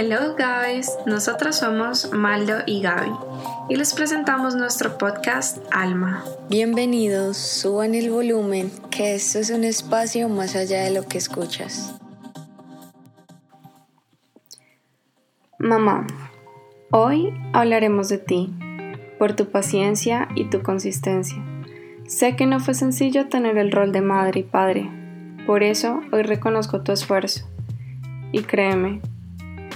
Hello guys, nosotros somos Maldo y Gaby y les presentamos nuestro podcast Alma. Bienvenidos, suban el volumen, que esto es un espacio más allá de lo que escuchas. Mamá, hoy hablaremos de ti, por tu paciencia y tu consistencia. Sé que no fue sencillo tener el rol de madre y padre, por eso hoy reconozco tu esfuerzo. Y créeme,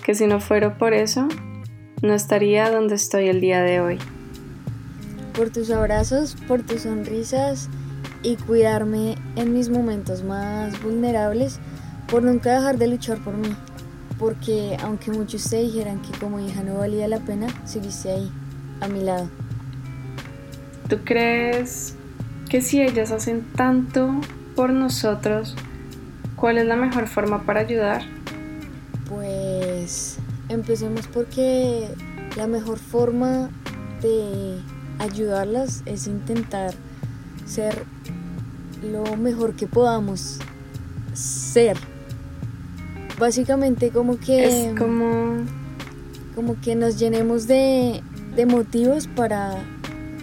que si no fuera por eso, no estaría donde estoy el día de hoy. Por tus abrazos, por tus sonrisas y cuidarme en mis momentos más vulnerables, por nunca dejar de luchar por mí. Porque aunque muchos te dijeran que como hija no valía la pena, seguiste ahí, a mi lado. ¿Tú crees que si ellas hacen tanto por nosotros, cuál es la mejor forma para ayudar? Pues empecemos porque la mejor forma de ayudarlas es intentar ser lo mejor que podamos ser. Básicamente como que... Es como... Como que nos llenemos de, de motivos para,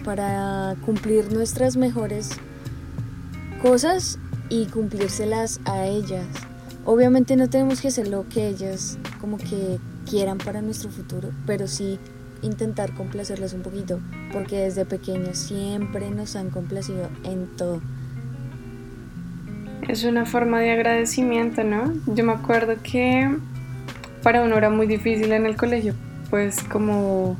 para cumplir nuestras mejores cosas y cumplírselas a ellas. Obviamente no tenemos que hacer lo que ellas como que quieran para nuestro futuro, pero sí intentar complacerlas un poquito, porque desde pequeños siempre nos han complacido en todo. Es una forma de agradecimiento, ¿no? Yo me acuerdo que para uno era muy difícil en el colegio, pues como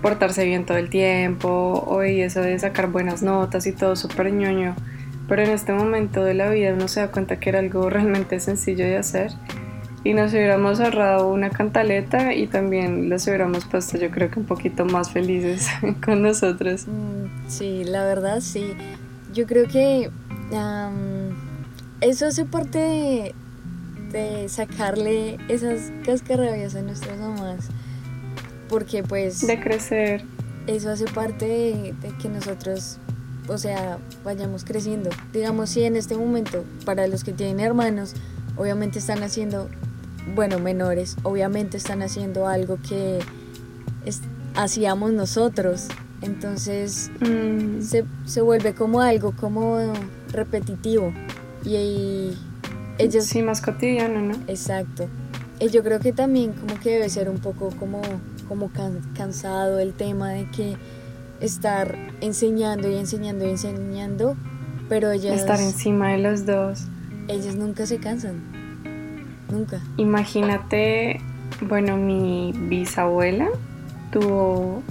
portarse bien todo el tiempo, o eso de sacar buenas notas y todo súper ñoño. Pero en este momento de la vida uno se da cuenta que era algo realmente sencillo de hacer y nos hubiéramos ahorrado una cantaleta y también los hubiéramos puesto yo creo que un poquito más felices con nosotros. Mm, sí, la verdad sí. Yo creo que eso hace parte de, de sacarle esas cascarrabias a nuestras mamás. Porque pues... De crecer. Eso hace parte de, de que nosotros o sea, vayamos creciendo. Digamos, si en este momento, para los que tienen hermanos, obviamente están haciendo, bueno, menores, obviamente están haciendo algo que hacíamos nosotros. Entonces mm. se, se, vuelve como algo como repetitivo. Y, ellos... Sí, más cotidiano, ¿no? Exacto. Y yo creo que también como que debe ser un poco como, como cansado el tema de que estar enseñando y enseñando y enseñando, pero ellas... Estar encima de los dos. Ellas nunca se cansan, nunca. Imagínate, bueno, mi bisabuela tuvo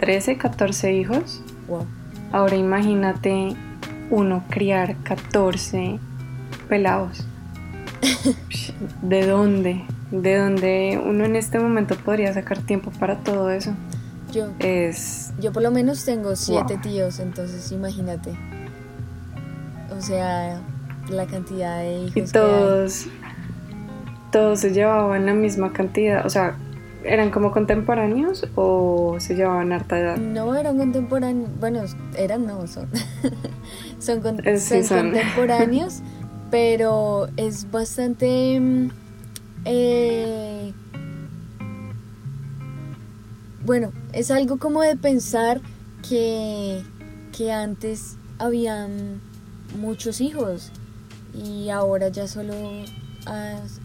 13, 14 hijos. Wow. Ahora imagínate uno criar 14 pelados. ¿De dónde? ¿De dónde uno en este momento podría sacar tiempo para todo eso? Yo, es... yo por lo menos tengo siete tíos, entonces imagínate. O sea, la cantidad de hijos. Y todos, todos se llevaban la misma cantidad, o sea, ¿eran como contemporáneos o se llevaban harta edad? No, eran contemporáneos, bueno, eran no, son, son, Eh, sí, son son. contemporáneos, pero es bastante... mm, eh, bueno, es algo como de pensar que, que antes habían muchos hijos y ahora ya solo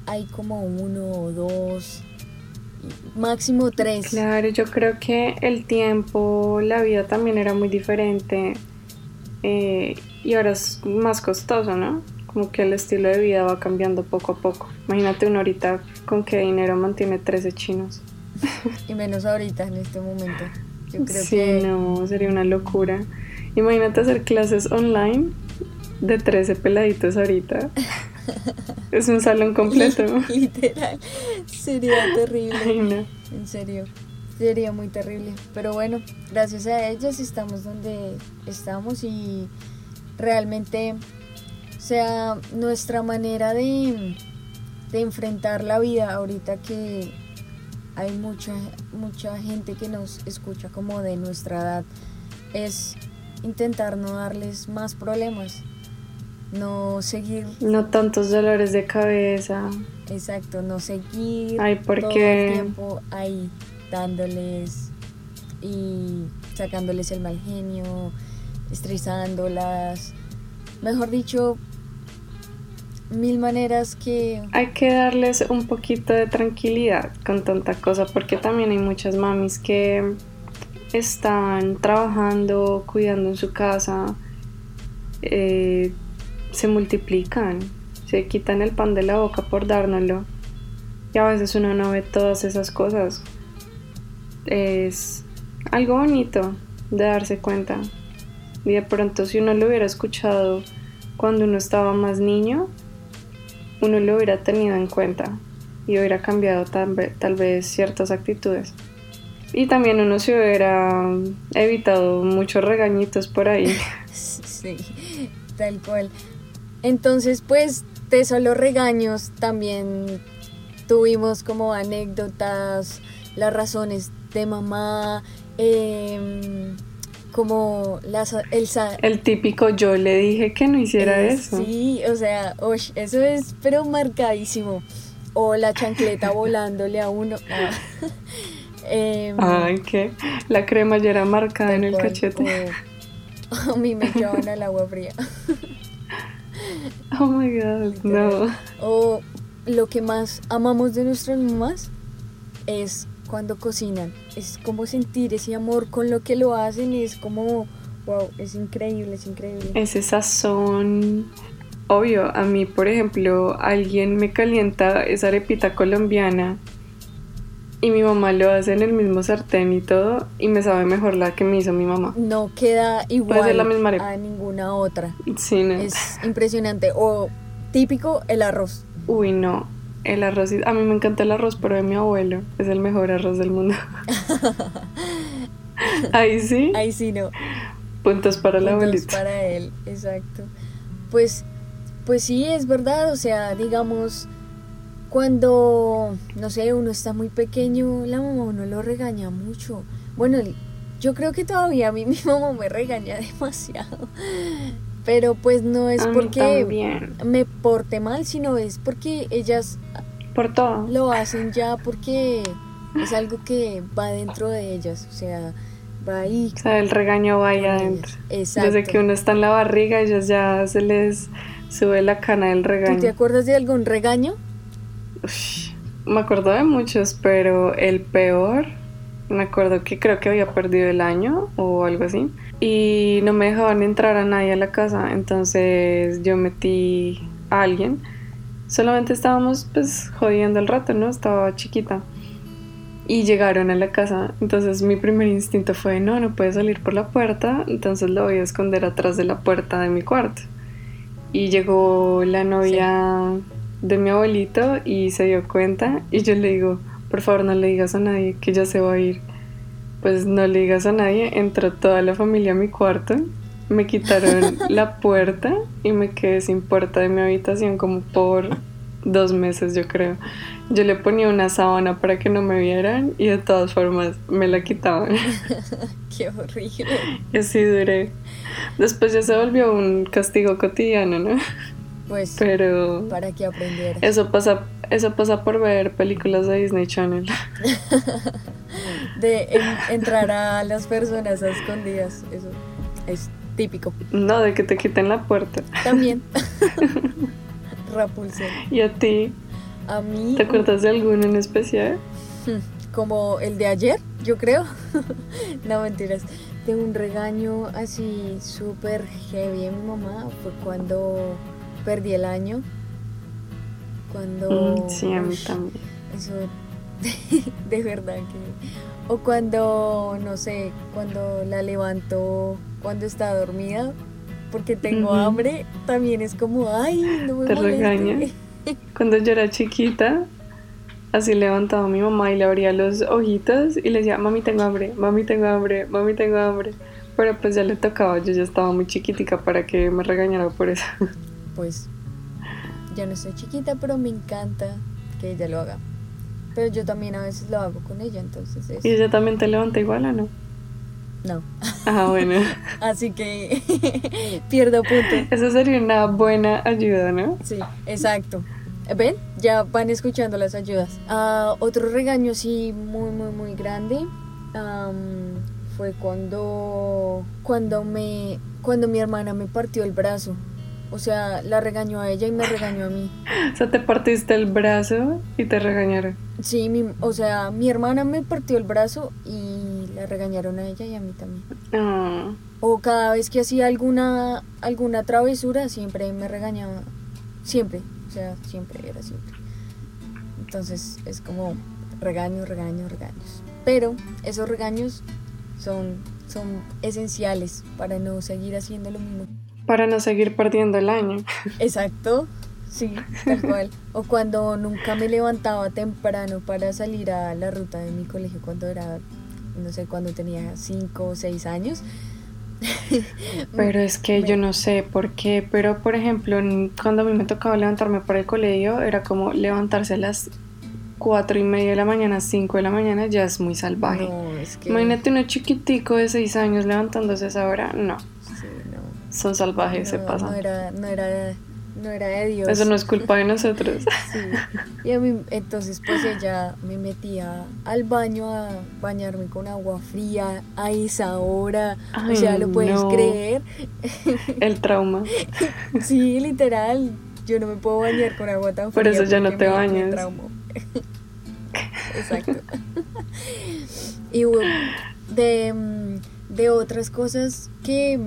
hay como uno o dos, máximo tres. Claro, yo creo que el tiempo, la vida también era muy diferente eh, y ahora es más costoso, ¿no? Como que el estilo de vida va cambiando poco a poco. Imagínate uno ahorita con qué dinero mantiene 13 chinos. Y menos ahorita, en este momento. Yo creo sí, que no, sería una locura. Imagínate hacer clases online de 13 peladitos ahorita. es un salón completo. literal sería terrible. Ay, no. En serio, sería muy terrible. Pero bueno, gracias a ellas estamos donde estamos y realmente, o sea, nuestra manera de, de enfrentar la vida ahorita que hay mucha, mucha gente que nos escucha como de nuestra edad es intentar no darles más problemas. no seguir. No tantos dolores de cabeza. Exacto, no seguir Ay, ¿por todo el tiempo ahí dándoles y sacándoles el mal genio, estresándolas. Mejor dicho, mil maneras que Hay que darles un poquito de tranquilidad con tanta cosa porque también hay muchas mamis que están trabajando, cuidando en su casa, eh, se multiplican, se quitan el pan de la boca por dárnoslo y a veces uno no ve todas esas cosas. Es algo bonito de darse cuenta y de pronto si uno lo hubiera escuchado cuando uno estaba más niño, uno lo hubiera tenido en cuenta y hubiera cambiado tal, ve- tal vez ciertas actitudes. Y también uno se hubiera evitado muchos regañitos por ahí. Sí, tal cual. Entonces, pues, de solo regaños también tuvimos como anécdotas, las razones de mamá, em, como las, el, El típico yo le dije que no hiciera eh, eso. Sí, o sea, ush, eso es pero marcadísimo. O la chancleta volándole a uno. Ah. Em, Ay, que la cremallera marcada en el cual, cachete. o- a mí me llevan al agua fría. Oh my god, no. O lo que más amamos de nuestras mamás es cuando cocinan. Es como sentir ese amor con lo que lo hacen. Es como, wow, es increíble, es increíble. Ese sazón. Obvio, a mí, por ejemplo, alguien me calienta esa arepita colombiana y mi mamá lo hace en el mismo sartén y todo y me sabe mejor la que me hizo mi mamá. No queda Puede igual ser la misma arepa. a ninguna otra. Sí, no. Es impresionante. O típico el arroz. Uy, no. El arroz, a mí me encanta el arroz, pero de mi abuelo es el mejor arroz del mundo. Ahí sí, Ahí sí no. puntos para la puntos abuelita. para él, exacto. Pues, pues sí, es verdad, o sea, digamos, cuando, no sé, uno está muy pequeño, la mamá uno lo regaña mucho. Bueno, yo creo que todavía a mí mi mamá me regaña demasiado. Pero pues no es porque me porte mal, sino es porque ellas Por todo. lo hacen ya porque es algo que va dentro de ellas, o sea, va ahí. O sea, el regaño va ahí adentro. ellas. Exacto. Desde que uno está en la barriga, ellos ya se les sube la cana del ¿Tú te regaño. acuerdas de algún regaño? Me acuerdo de muchos, pero el peor, me acuerdo que creo que había perdido el año o algo así. Y no me dejaban entrar a nadie a la casa. Entonces yo metí a alguien. Solamente estábamos pues jodiendo el rato, ¿no? Estaba chiquita. Y llegaron a la casa. Entonces mi primer instinto fue, no, no puede salir por la puerta. Entonces lo voy a esconder atrás de la puerta de mi cuarto. Y llegó la novia de mi abuelito y se dio cuenta. Y yo le digo, por favor no le digas a nadie que ya se va a ir. Pues no le digas a nadie. Entró toda la familia a mi cuarto. Me quitaron la puerta y me quedé sin puerta de mi habitación como por dos meses yo creo. Yo le ponía una sábana para que no me vieran y de todas formas me la quitaban. Qué horrible. Y así duré. Después ya se volvió un castigo cotidiano, ¿no? Pues Pero para que aprendieras. eso pasa, eso pasa por ver películas de Disney Channel. De en- entrar a las personas a escondidas. Eso es típico. No, de que te quiten la puerta. También. Rapunzel. ¿Y a ti? A mí, ¿Te acuerdas de alguno en especial? como el de ayer, yo creo. no mentiras. De un regaño así súper heavy de mi mamá fue cuando perdí el año. Cuando. Mm, sí, a mí también. Eso de verdad que... O cuando, no sé, cuando la levanto cuando está dormida porque tengo hambre, también es como, ay, no me Te moleste". regaña. Cuando yo era chiquita, así levantaba a mi mamá y le abría los ojitos y le decía, mami tengo hambre, mami tengo hambre, mami tengo hambre. Pero pues ya le tocaba, yo ya estaba muy chiquitica para que me regañara por eso. Pues ya no estoy chiquita, pero me encanta que ella lo haga. Pero yo también a veces lo hago con ella, entonces es... ¿Y ella también te levanta igual o no? No. Ah, bueno. Así que pierdo punto. Eso sería una buena ayuda, ¿no? Sí, exacto. ¿Ven? Ya van escuchando las ayudas. Ah, otro regaño, sí, muy, muy, muy grande. fue cuando, cuando, me, cuando mi hermana me partió el brazo. O sea, la regañó a ella y me regañó a mí. O sea, te partiste el brazo y te regañaron. Sí, mi, o sea, mi hermana me partió el brazo y la regañaron a ella y a mí también. Ah. O cada vez que hacía alguna, alguna travesura, siempre me regañaba. Siempre, o sea, siempre era siempre. Entonces es como regaños, regaños, regaños. Pero esos regaños son, son esenciales para no seguir haciendo lo mismo. Para no seguir perdiendo el año. Exacto, sí, tal cual. O cuando nunca me levantaba temprano para salir a la ruta de mi colegio cuando era, no sé, cuando tenía 5 o 6 años. Pero es que yo no sé por qué, pero por ejemplo, cuando a mí me tocaba levantarme para el colegio, era como levantarse a las 4 y media de la mañana, 5 de la mañana, ya es muy salvaje. Imagínate uno chiquitico de 6 años levantándose a esa hora, no son salvajes, se pasan. No era, no era, no era de Dios. Eso no es culpa de nosotros. sí. Y a mí, entonces pues ella me metía al baño a bañarme con agua fría a esa hora. o sea, lo puedes creer. El trauma. sí, literal. Yo no me puedo bañar con agua tan fría. Por eso ya no te bañas. Exacto. y bueno, de, de otras cosas que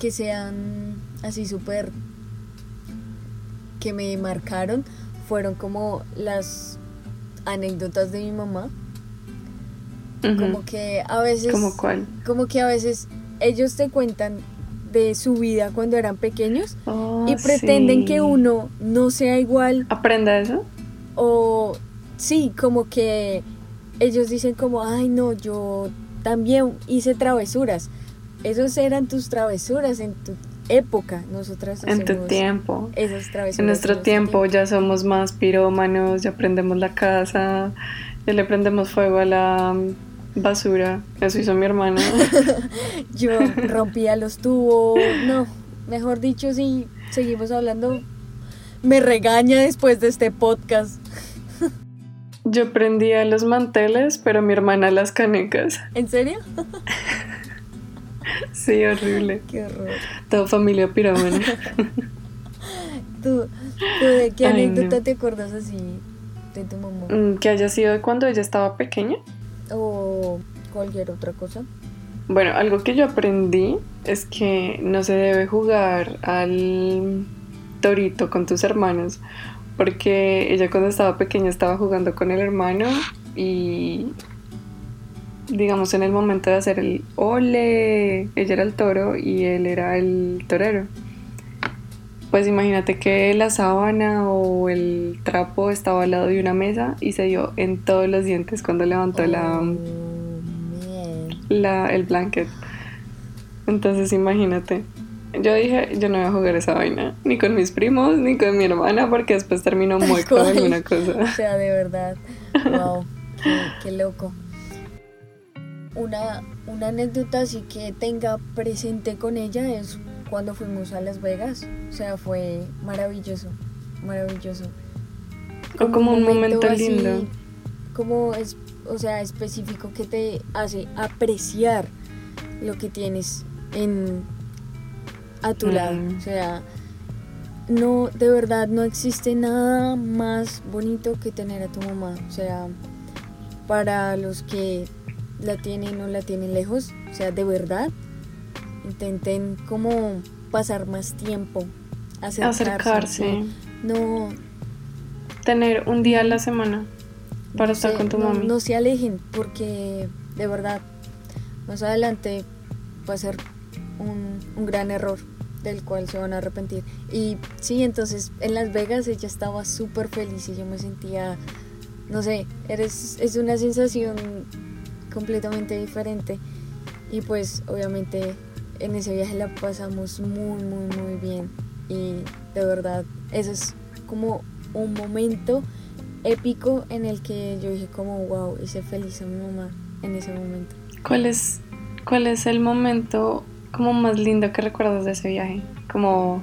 que sean así súper que me marcaron fueron como las anécdotas de mi mamá. Como que a veces. ¿Como cuál? Como que a veces ellos te cuentan de su vida cuando eran pequeños oh, y pretenden que uno no sea igual. ¿Aprenda eso? O sí, como que ellos dicen como, ay no, yo también hice travesuras esos eran tus travesuras en tu época. Nosotras en tu tiempo. Esas travesuras. En nuestro tiempo, ya somos más pirómanos, ya prendemos la casa, ya le prendemos fuego a la basura. Eso hizo mi hermana. Yo rompía los tubos. No, mejor dicho, si seguimos hablando, me regaña después de este podcast. Yo prendía los manteles, pero mi hermana las canecas. ¿En serio? Sí, horrible. Qué horror. Toda familia pirómana. ¿Tú, de qué anécdota te acuerdas así de tu mamá? Mm, que haya sido de cuando ella estaba pequeña. O cualquier otra cosa. Bueno, algo que yo aprendí es que no se debe jugar al torito con tus hermanos. Porque ella cuando estaba pequeña estaba jugando con el hermano y digamos, en el momento de hacer el ole, ella era el toro y él era el torero. Pues imagínate que la sábana o el trapo estaba al lado de una mesa y se dio en todos los dientes cuando levantó la, oh, la, el blanket. Entonces imagínate. Yo dije, yo no voy a jugar esa vaina, ni con mis primos, ni con mi hermana, porque después terminó muy con alguna cosa. O sea, de verdad. Wow, qué loco una, una anécdota así que tenga presente con ella es cuando fuimos a Las Vegas. O sea, fue maravilloso, maravilloso. Como, como un momento, lindo. Como es, o sea, específico que te hace apreciar lo que tienes en a tu lado. Mm. O sea, no, de verdad no existe nada más bonito que tener a tu mamá. O sea, para los que la tienen o la tienen lejos, o sea, de verdad, intenten como pasar más tiempo, acercarse. acercarse. No, Tener un día a la semana para estar con tu no, mami. No se alejen porque de verdad, más adelante va a ser un, un gran error del cual se van a arrepentir. Y sí, entonces en Las Vegas ella estaba súper feliz y yo me sentía, no sé, eres, es una sensación completamente diferente. Y pues obviamente en ese viaje la pasamos muy, muy, muy bien. Y de verdad, eso es como un momento épico en el que yo dije como, wow, hice feliz a mi mamá en ese momento. ¿Cuál es ¿Cuál es el momento como más lindo que recuerdas de ese viaje? Como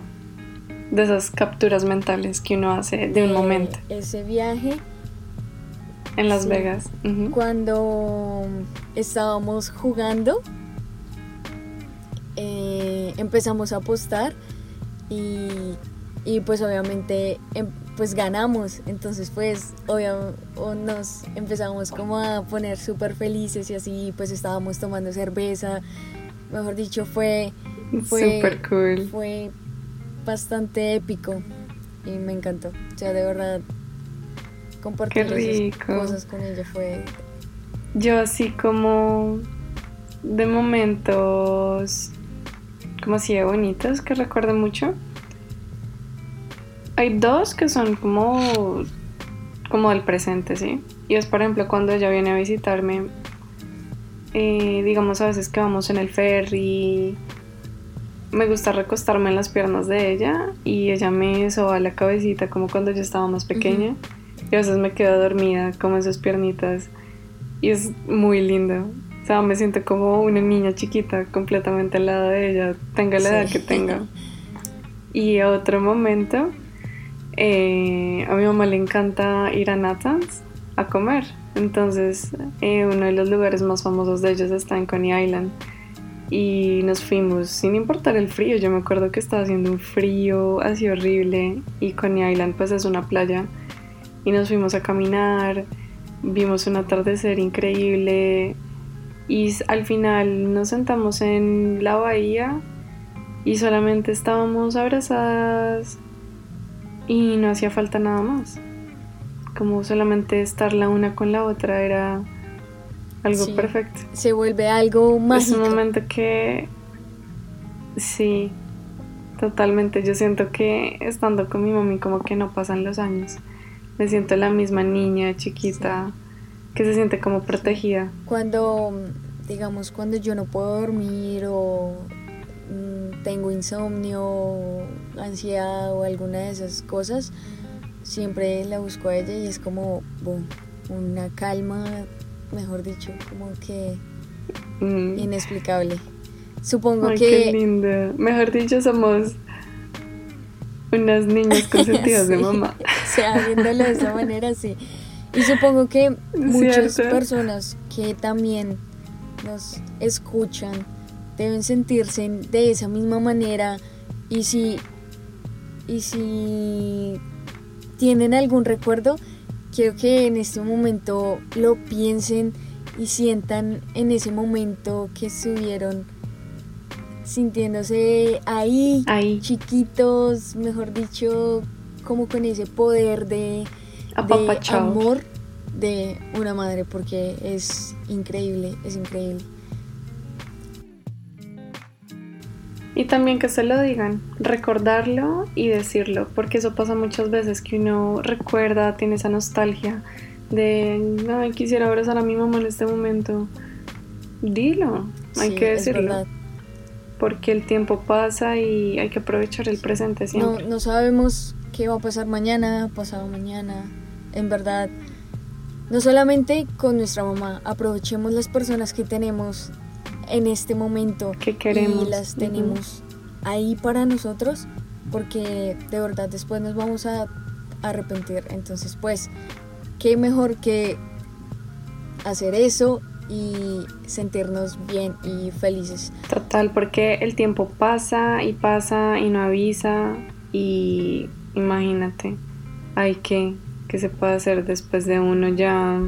de esas capturas mentales que uno hace de un momento. Ese viaje. En Las Vegas. Cuando estábamos jugando, eh, empezamos a apostar y, y pues obviamente em, pues ganamos. Entonces pues obviamente nos empezamos como a poner súper felices y así pues estábamos tomando cerveza. Mejor dicho, fue... Fue, Super cool. Fue bastante épico y me encantó. O sea, de verdad, compartir esas cosas con ella fue... Yo así como de momentos como así de bonitos que recuerdo mucho. Hay dos que son como como del presente, ¿sí? Y es por ejemplo cuando ella viene a visitarme, eh, digamos a veces que vamos en el ferry me gusta recostarme en las piernas de ella y ella me soba la cabecita como cuando yo estaba más pequeña y a veces me quedo dormida como en sus piernitas y es muy lindo. O sea, me siento como una niña chiquita completamente al lado de ella, tenga la edad que tenga. Y a otro momento, eh, a mi mamá le encanta ir a Nathan's a comer. Entonces, eh, uno de los lugares más famosos de ellos está en Coney Island y nos fuimos sin importar el frío. Yo me acuerdo que estaba haciendo un frío así horrible y Coney Island pues es una playa y nos fuimos a caminar, vimos un atardecer increíble y al final nos sentamos en la bahía y solamente estábamos abrazadas y no hacía falta nada más. Como solamente estar la una con la otra era algo perfecto. Se vuelve algo más. Es un momento que. Sí, totalmente. Yo siento que estando con mi mami, como que no pasan los años. Me siento la misma niña chiquita que se siente como protegida. Cuando, digamos, cuando yo no puedo dormir o mm, tengo insomnio, ansiedad o alguna de esas cosas, siempre la busco a ella y es como boom, una calma mejor dicho, como que mm. inexplicable. Supongo que... Qué linda. Mejor dicho, somos unas niñas consentidas de mamá. o sea, viéndolo de esa manera, sí. Y supongo que muchas personas que también nos escuchan deben sentirse de esa misma manera y si y si tienen algún recuerdo quiero que en este momento lo piensen y sientan en ese momento que estuvieron sintiéndose ahí, ahí. chiquitos, mejor dicho, como con ese poder de, de amor de una madre, porque es increíble, es increíble. Y también que se lo digan, recordarlo y decirlo, porque eso pasa muchas veces que uno recuerda, tiene esa nostalgia de, ay, quisiera abrazar a mi mamá en este momento. Dilo, hay que decirlo. Porque el tiempo pasa y hay que aprovechar el presente siempre. No, no sabemos qué va a pasar mañana, pasado mañana. En verdad, no solamente con nuestra mamá, aprovechemos las personas que tenemos en este momento que queremos y las tenemos ahí para nosotros porque de verdad después nos vamos a arrepentir entonces pues qué mejor que hacer eso y sentirnos bien y felices total porque el tiempo pasa y pasa y no avisa y imagínate hay que que se puede hacer después de uno ya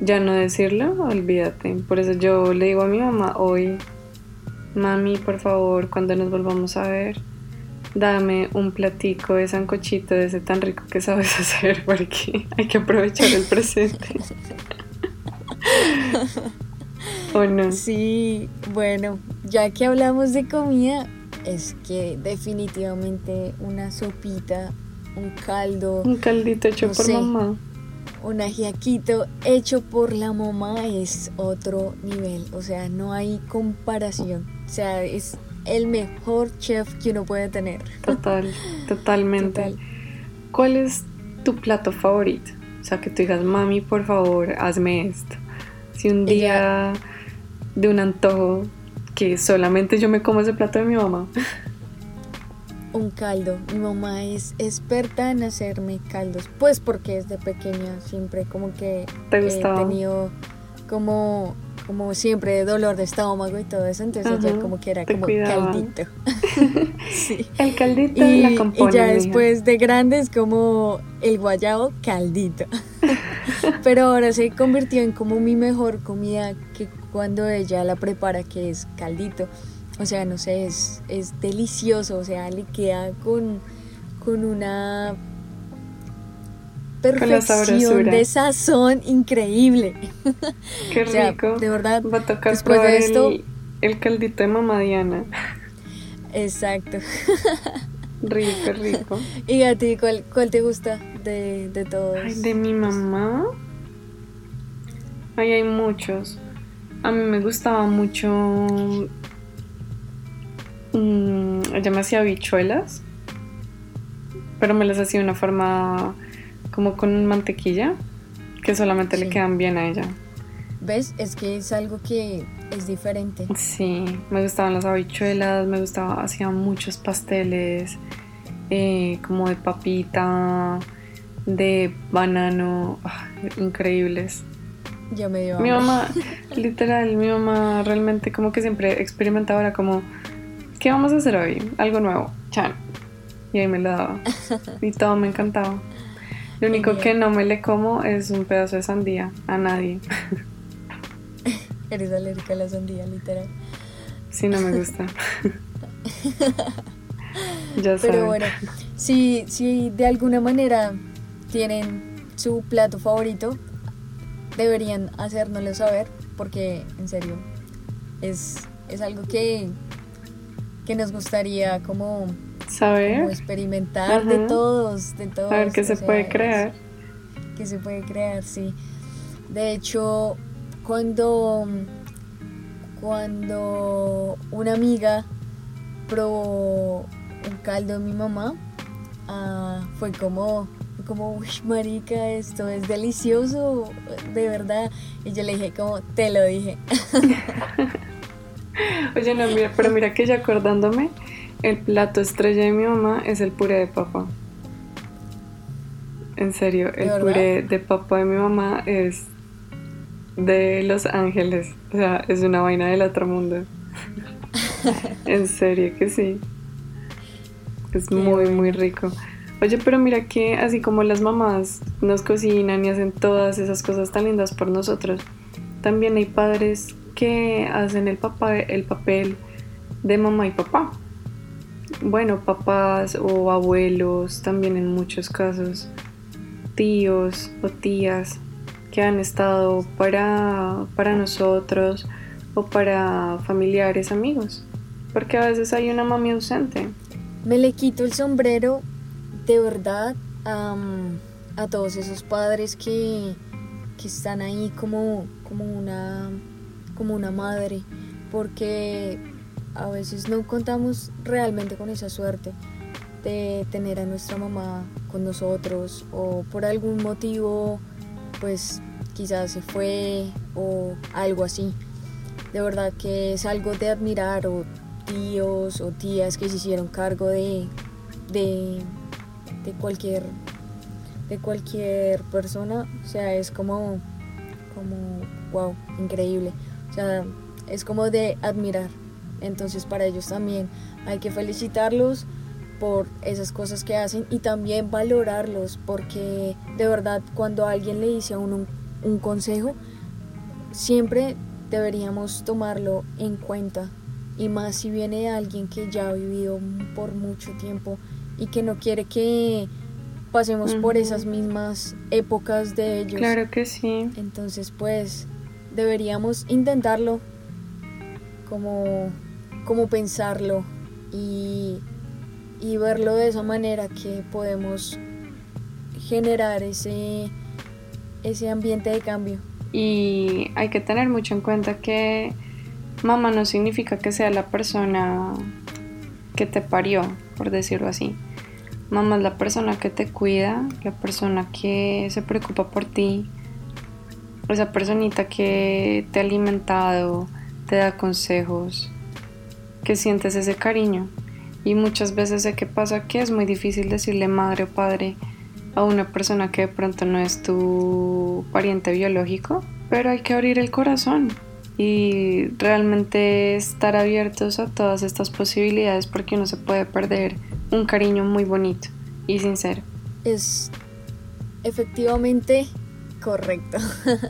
ya no decirlo, olvídate. Por eso yo le digo a mi mamá hoy, mami, por favor, cuando nos volvamos a ver, dame un platico de sancochito de ese tan rico que sabes hacer, porque hay que aprovechar el presente. ¿O no? Sí, bueno, ya que hablamos de comida, es que definitivamente una sopita, un caldo. Un caldito hecho por mamá un ajiaquito hecho por la mamá es otro nivel, o sea, no hay comparación, o sea, es el mejor chef que uno puede tener. Total, totalmente. ¿Cuál es tu plato favorito? O sea, que tú digas, mami, por favor, hazme esto. Si un día de un antojo que solamente yo me como ese plato de mi mamá. Un caldo. Mi mamá es experta en hacerme caldos. Pues porque desde pequeña siempre como que ¿Te he tenido como como siempre dolor de estómago y todo eso, entonces ella Ajá, como que era como cuidaban. caldito. sí. El caldito Y, la y compone. ya mija. después de grande es como el guayabo caldito. Pero ahora se convirtió en como mi mejor comida que cuando ella la prepara, que es caldito. O sea, no sé, es, es delicioso. O sea, le queda con, con una perfección de sazón increíble. Qué O sea, rico. de verdad, Va a tocar después de esto- el, el caldito de mamá Diana. Exacto. Rico, rico. ¿Y a ti cuál, cuál te gusta de, de todos? Ay, de mi mamá. Ay, hay muchos. A mí me gustaba mucho. mm, ella me hacía habichuelas. Pero me las hacía de una forma como con mantequilla. Que solamente le quedan bien a ella. ¿Ves? Es que es algo que es diferente. Sí, me gustaban las habichuelas, me gustaba, hacía muchos pasteles, eh, como de papita, de banano, ah, increíbles. Ya me dio Mi mamá, literal, mi mamá realmente como que siempre experimentaba, como, ¿qué vamos a hacer hoy? Algo nuevo, chan. Y ahí me lo daba. Y todo me encantaba. Lo único que no me le como es un pedazo de sandía, a nadie. Eres alérgica a la sandía, literal. Si no me gusta. ya. Pero bueno, si, si de alguna manera tienen su plato favorito, deberían hacérnoslo saber, porque en serio, es, es algo que, que nos gustaría como, ¿Saber? como experimentar de todos, de todos. A ver qué se sea, puede crear. que se puede crear, sí. De hecho, cuando, cuando una amiga probó un caldo de mi mamá, ah, fue como, como, uy, marica, esto es delicioso, de verdad. Y yo le dije como, te lo dije. Oye, no, mira, pero mira que ya acordándome, el plato estrella de mi mamá es el puré de papa. En serio, el puré de papa de mi mamá es de Los Ángeles. O sea, es una vaina del otro mundo. en serio que sí. Es Qué muy, bueno. muy rico. Oye, pero mira que así como las mamás nos cocinan y hacen todas esas cosas tan lindas por nosotros, también hay padres que hacen el, papá, el papel de mamá y papá. Bueno, papás o abuelos también en muchos casos, tíos o tías que han estado para, para nosotros o para familiares, amigos. Porque a veces hay una mami ausente. Me le quito el sombrero de verdad a todos esos padres que, que están ahí como, como, una, como una madre, porque a veces no contamos realmente con esa suerte de tener a nuestra mamá con nosotros o por algún motivo pues quizás se fue o algo así. De verdad que es algo de admirar o tíos o tías que se hicieron cargo de, de cualquier de cualquier persona, o sea, es como como wow, increíble. O sea, es como de admirar. Entonces, para ellos también hay que felicitarlos por esas cosas que hacen y también valorarlos porque de verdad cuando alguien le dice a uno un, un consejo siempre deberíamos tomarlo en cuenta y más si viene de alguien que ya ha vivido por mucho tiempo y que no quiere que pasemos por esas mismas épocas de ellos. Claro que sí. Entonces, pues deberíamos intentarlo, como, como pensarlo y, y verlo de esa manera que podemos generar ese, ese ambiente de cambio. Y hay que tener mucho en cuenta que mamá no significa que sea la persona que te parió, por decirlo así. Mamá es la persona que te cuida, la persona que se preocupa por ti, esa personita que te ha alimentado, te da consejos, que sientes ese cariño. Y muchas veces sé que pasa que es muy difícil decirle madre o padre a una persona que de pronto no es tu pariente biológico, pero hay que abrir el corazón y realmente estar abiertos a todas estas posibilidades porque uno se puede perder un cariño muy bonito y sincero. Es efectivamente correcto.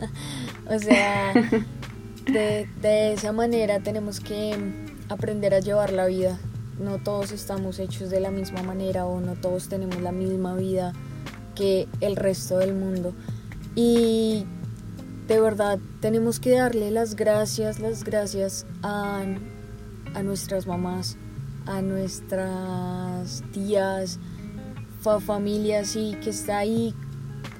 o sea, de, de esa manera tenemos que aprender a llevar la vida. No todos estamos hechos de la misma manera o no todos tenemos la misma vida que el resto del mundo. Y de verdad tenemos que darle las gracias, las gracias a, a nuestras mamás, a nuestras tías, familias y que está ahí,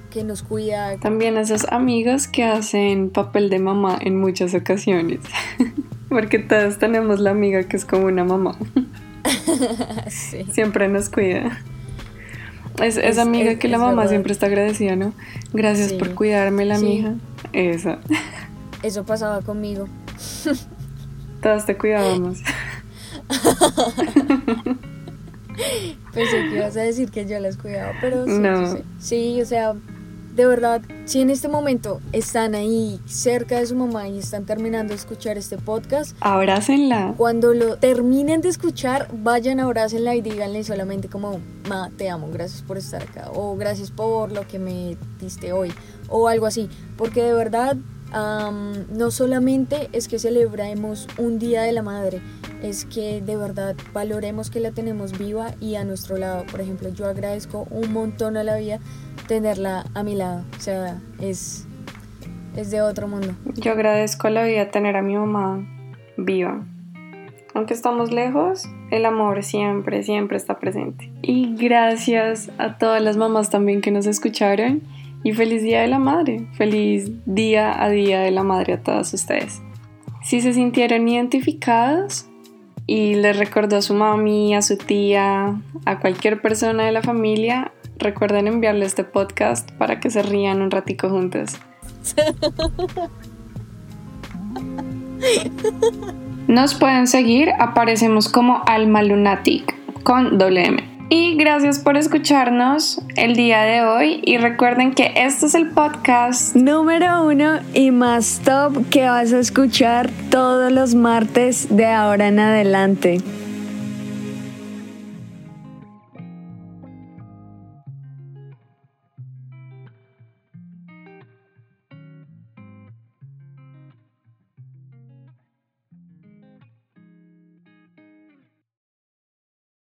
que nos cuida. También a esas amigas que hacen papel de mamá en muchas ocasiones, porque todos tenemos la amiga que es como una mamá. Siempre nos cuida. Es, esa amiga que la mamá siempre está agradecida, ¿no? Gracias por cuidarme la mija. Eso. Eso pasaba conmigo. Todas te cuidábamos. Pensé que ibas a decir que yo las cuidaba, pero sí, no. sí, o sea, de verdad, si en este momento están ahí cerca de su mamá y están terminando de escuchar este podcast, abrácenla. Cuando lo terminen de escuchar, vayan, abrácenla y díganle solamente como, ma, te amo, gracias por estar acá, o gracias por lo que me diste hoy, o algo así, porque de verdad no solamente es que celebremos un día de la madre, es que de verdad valoremos que la tenemos viva y a nuestro lado. Por ejemplo, yo agradezco un montón a la vida tenerla a mi lado. O sea, es, es de otro mundo. Yo agradezco a la vida tener a mi mamá viva. Aunque estamos lejos, el amor siempre, siempre está presente. Y gracias a todas las mamás también que nos escucharon y feliz Día de la Madre, feliz día a día de la Madre a todas ustedes. Si se sintieron identificados y les recordó a su mami, a su tía, a cualquier persona de la familia, recuerden enviarle este podcast para que se rían un ratico juntos. Nos pueden seguir, aparecemos como Alma Lunatic con doble M. Y gracias por escucharnos el día de hoy y recuerden que este es el podcast número uno y más top que vas a escuchar todos los martes de ahora en adelante.